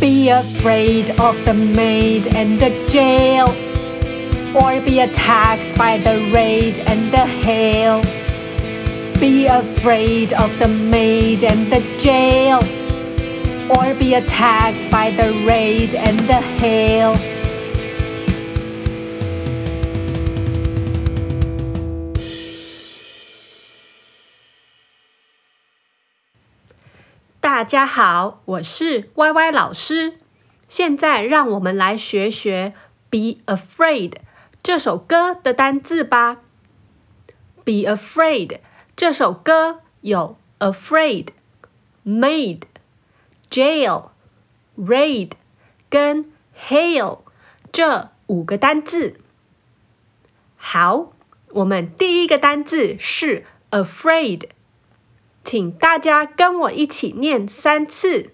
Be afraid of the maid and the jail, or be attacked by the raid and the hail. Be afraid of the maid and the jail, or be attacked by the raid and the hail. 大家好，我是 Y Y 老师。现在让我们来学学《Be Afraid》这首歌的单字吧。《Be Afraid》这首歌有 afraid、made、jail、raid 跟 hail 这五个单字。好，我们第一个单字是 afraid。请大家跟我一起念三次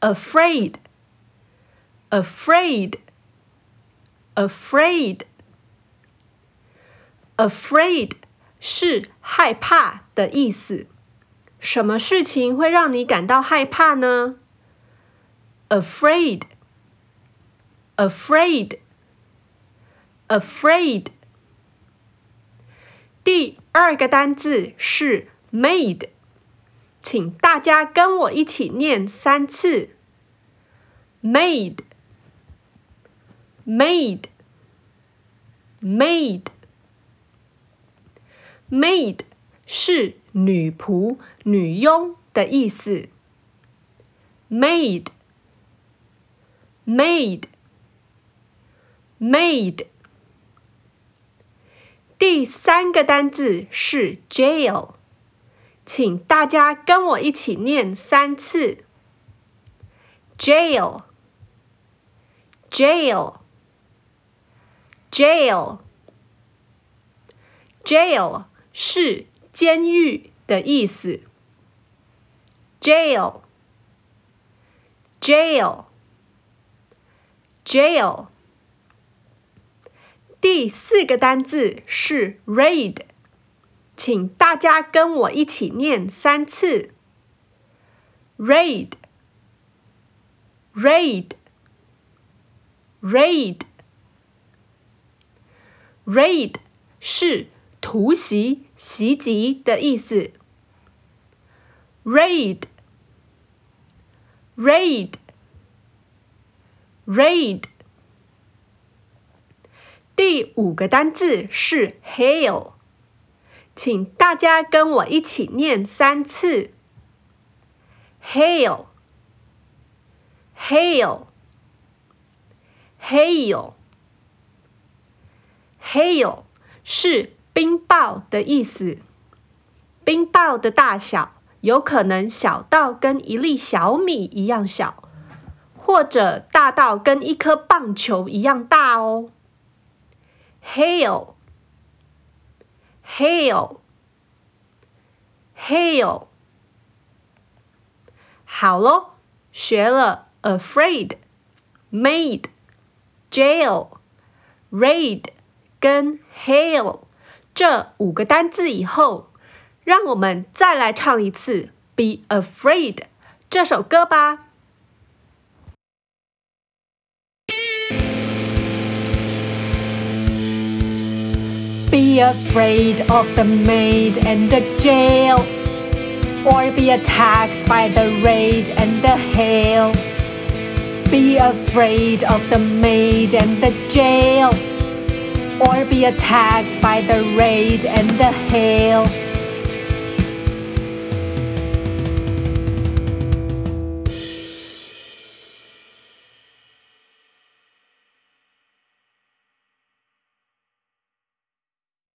：afraid，afraid，afraid，afraid 是害怕的意思。什么事情会让你感到害怕呢？afraid，afraid，afraid。第二个单字是。Maid，请大家跟我一起念三次。Maid，maid，maid，maid 是女仆、女佣的意思。Maid，maid，maid。第三个单字是 Jail。请大家跟我一起念三次：jail，jail，jail，jail 是监狱的意思。jail，jail，jail。第四个单字是 raid。请大家跟我一起念三次：raid，raid，raid，raid 是突袭、袭击的意思。raid，raid，raid。第五个单字是 hail。请大家跟我一起念三次：hail，hail，hail，hail 是冰雹的意思。冰雹的大小有可能小到跟一粒小米一样小，或者大到跟一颗棒球一样大哦。hail。Hail, hail，好喽，学了 afraid，made，jail，raid 跟 hail 这五个单字以后，让我们再来唱一次《Be Afraid》这首歌吧。Be afraid of the maid and the jail, or be attacked by the raid and the hail. Be afraid of the maid and the jail, or be attacked by the raid and the hail.